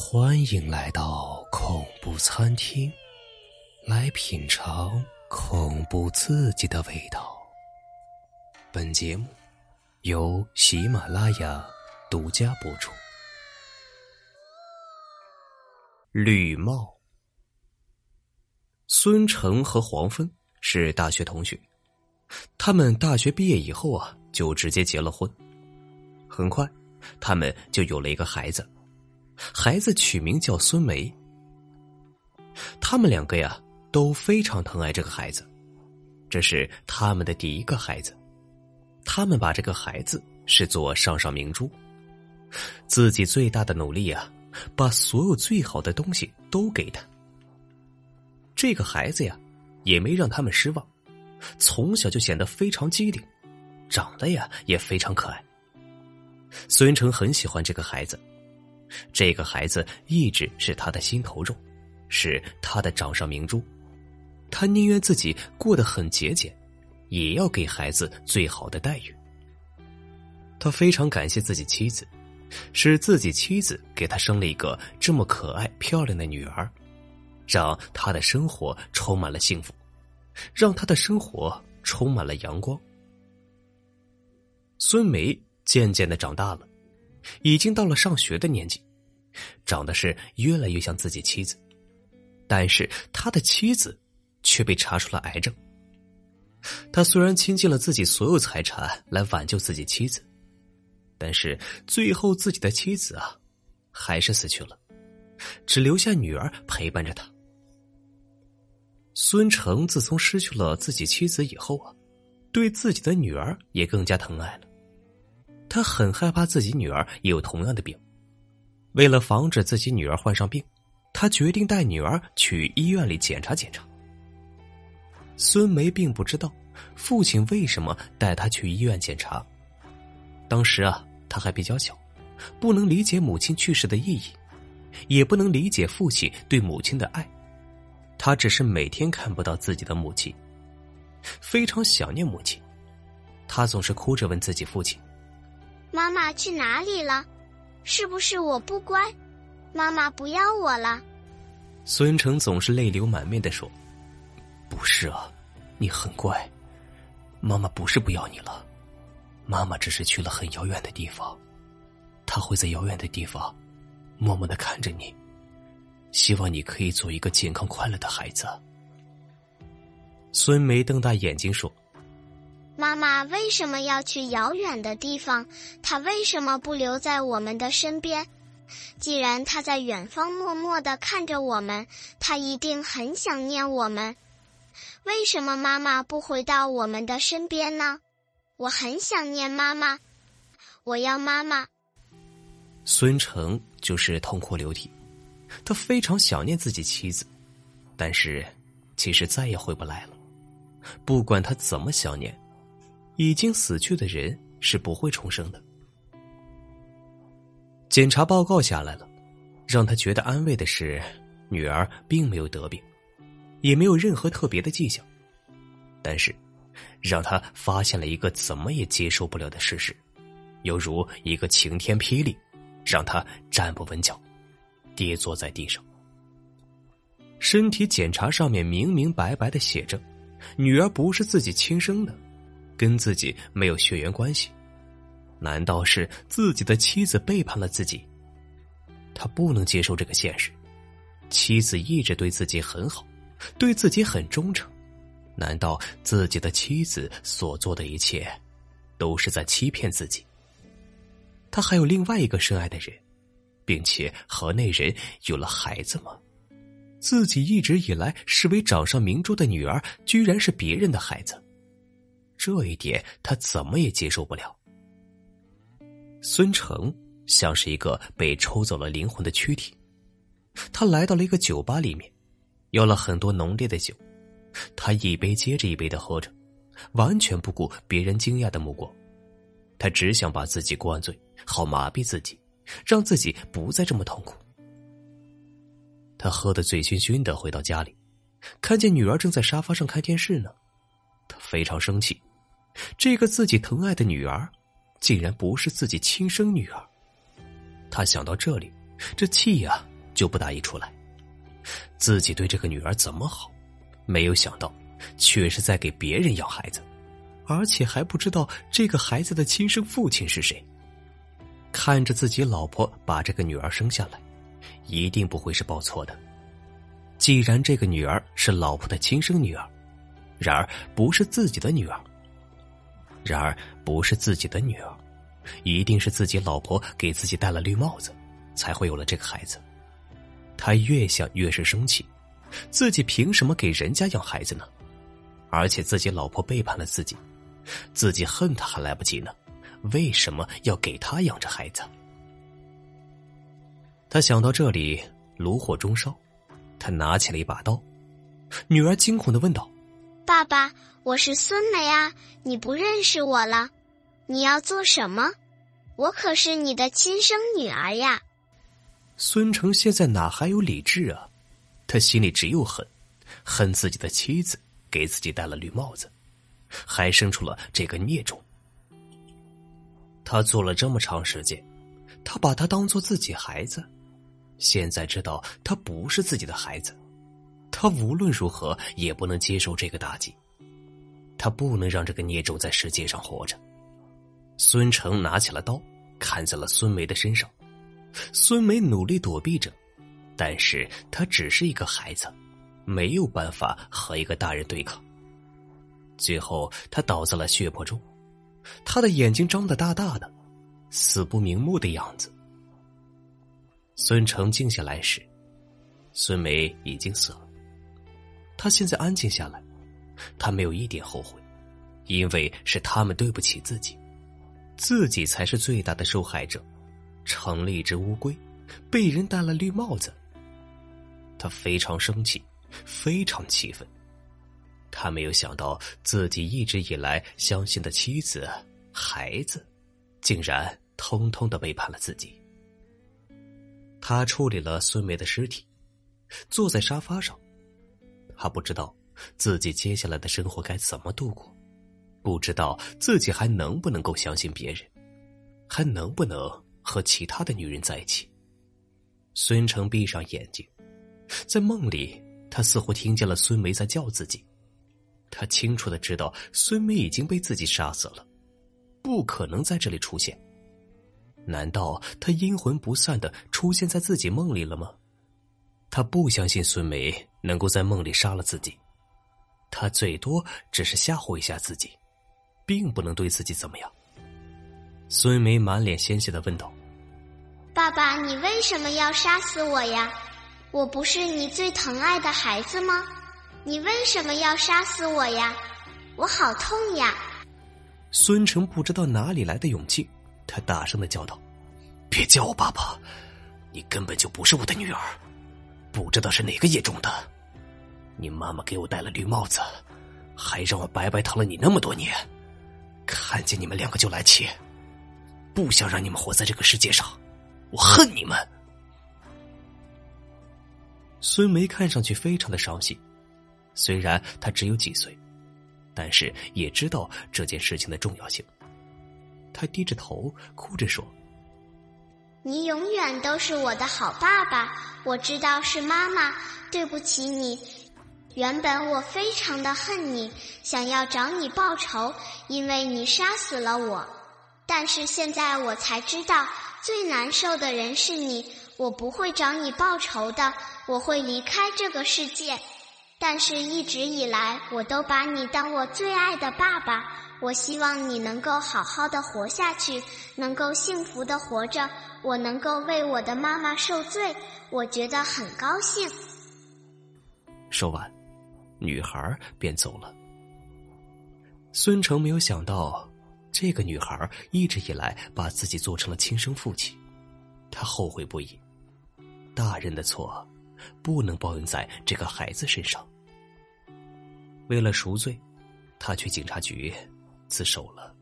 欢迎来到恐怖餐厅，来品尝恐怖刺激的味道。本节目由喜马拉雅独家播出。绿帽，孙成和黄芬是大学同学，他们大学毕业以后啊，就直接结了婚。很快，他们就有了一个孩子。孩子取名叫孙梅。他们两个呀都非常疼爱这个孩子，这是他们的第一个孩子。他们把这个孩子视作上上明珠，自己最大的努力啊，把所有最好的东西都给他。这个孩子呀，也没让他们失望，从小就显得非常机灵，长得呀也非常可爱。孙成很喜欢这个孩子。这个孩子一直是他的心头肉，是他的掌上明珠。他宁愿自己过得很节俭，也要给孩子最好的待遇。他非常感谢自己妻子，是自己妻子给他生了一个这么可爱漂亮的女儿，让他的生活充满了幸福，让他的生活充满了阳光。孙梅渐渐的长大了。已经到了上学的年纪，长得是越来越像自己妻子，但是他的妻子却被查出了癌症。他虽然倾尽了自己所有财产来挽救自己妻子，但是最后自己的妻子啊，还是死去了，只留下女儿陪伴着他。孙成自从失去了自己妻子以后啊，对自己的女儿也更加疼爱了。他很害怕自己女儿也有同样的病，为了防止自己女儿患上病，他决定带女儿去医院里检查检查。孙梅并不知道父亲为什么带她去医院检查，当时啊，他还比较小，不能理解母亲去世的意义，也不能理解父亲对母亲的爱，他只是每天看不到自己的母亲，非常想念母亲，他总是哭着问自己父亲。妈妈去哪里了？是不是我不乖？妈妈不要我了？孙成总是泪流满面的说：“不是啊，你很乖。妈妈不是不要你了，妈妈只是去了很遥远的地方，她会在遥远的地方默默的看着你，希望你可以做一个健康快乐的孩子。”孙梅瞪大眼睛说。妈妈为什么要去遥远的地方？她为什么不留在我们的身边？既然她在远方默默的看着我们，她一定很想念我们。为什么妈妈不回到我们的身边呢？我很想念妈妈，我要妈妈。孙成就是痛哭流涕，他非常想念自己妻子，但是其实再也回不来了。不管他怎么想念。已经死去的人是不会重生的。检查报告下来了，让他觉得安慰的是，女儿并没有得病，也没有任何特别的迹象。但是，让他发现了一个怎么也接受不了的事实，犹如一个晴天霹雳，让他站不稳脚，跌坐在地上。身体检查上面明明白白的写着，女儿不是自己亲生的。跟自己没有血缘关系，难道是自己的妻子背叛了自己？他不能接受这个现实。妻子一直对自己很好，对自己很忠诚，难道自己的妻子所做的一切都是在欺骗自己？他还有另外一个深爱的人，并且和那人有了孩子吗？自己一直以来视为掌上明珠的女儿，居然是别人的孩子。这一点他怎么也接受不了。孙成像是一个被抽走了灵魂的躯体，他来到了一个酒吧里面，要了很多浓烈的酒，他一杯接着一杯的喝着，完全不顾别人惊讶的目光，他只想把自己灌醉，好麻痹自己，让自己不再这么痛苦。他喝得醉醺醺的回到家里，看见女儿正在沙发上看电视呢，他非常生气。这个自己疼爱的女儿，竟然不是自己亲生女儿。他想到这里，这气呀就不打一处来，自己对这个女儿怎么好，没有想到，却是在给别人养孩子，而且还不知道这个孩子的亲生父亲是谁。看着自己老婆把这个女儿生下来，一定不会是报错的。既然这个女儿是老婆的亲生女儿，然而不是自己的女儿，然而不是自己的女儿。一定是自己老婆给自己戴了绿帽子，才会有了这个孩子。他越想越是生气，自己凭什么给人家养孩子呢？而且自己老婆背叛了自己，自己恨他还来不及呢，为什么要给他养着孩子？他想到这里，炉火中烧，他拿起了一把刀。女儿惊恐的问道：“爸爸，我是孙梅啊，你不认识我了？”你要做什么？我可是你的亲生女儿呀！孙成现在哪还有理智啊？他心里只有恨，恨自己的妻子给自己戴了绿帽子，还生出了这个孽种。他做了这么长时间，他把他当做自己孩子，现在知道他不是自己的孩子，他无论如何也不能接受这个打击，他不能让这个孽种在世界上活着。孙成拿起了刀，砍在了孙梅的身上。孙梅努力躲避着，但是她只是一个孩子，没有办法和一个大人对抗。最后，他倒在了血泊中，他的眼睛张得大大的，死不瞑目的样子。孙成静下来时，孙梅已经死了。他现在安静下来，他没有一点后悔，因为是他们对不起自己。自己才是最大的受害者，成了一只乌龟，被人戴了绿帽子。他非常生气，非常气愤。他没有想到自己一直以来相信的妻子、孩子，竟然通通的背叛了自己。他处理了孙梅的尸体，坐在沙发上，他不知道自己接下来的生活该怎么度过。不知道自己还能不能够相信别人，还能不能和其他的女人在一起？孙成闭上眼睛，在梦里，他似乎听见了孙梅在叫自己。他清楚的知道孙梅已经被自己杀死了，不可能在这里出现。难道他阴魂不散的出现在自己梦里了吗？他不相信孙梅能够在梦里杀了自己，他最多只是吓唬一下自己。并不能对自己怎么样。孙梅满脸鲜血的问道：“爸爸，你为什么要杀死我呀？我不是你最疼爱的孩子吗？你为什么要杀死我呀？我好痛呀！”孙成不知道哪里来的勇气，他大声的叫道：“别叫我爸爸，你根本就不是我的女儿，不知道是哪个野种的。你妈妈给我戴了绿帽子，还让我白白疼了你那么多年。”看见你们两个就来气，不想让你们活在这个世界上，我恨你们。孙梅看上去非常的伤心，虽然她只有几岁，但是也知道这件事情的重要性。她低着头哭着说：“你永远都是我的好爸爸，我知道是妈妈对不起你。”原本我非常的恨你，想要找你报仇，因为你杀死了我。但是现在我才知道，最难受的人是你。我不会找你报仇的，我会离开这个世界。但是一直以来，我都把你当我最爱的爸爸。我希望你能够好好的活下去，能够幸福的活着。我能够为我的妈妈受罪，我觉得很高兴。说完。女孩便走了。孙成没有想到，这个女孩一直以来把自己做成了亲生父亲，他后悔不已。大人的错不能报应在这个孩子身上。为了赎罪，他去警察局自首了。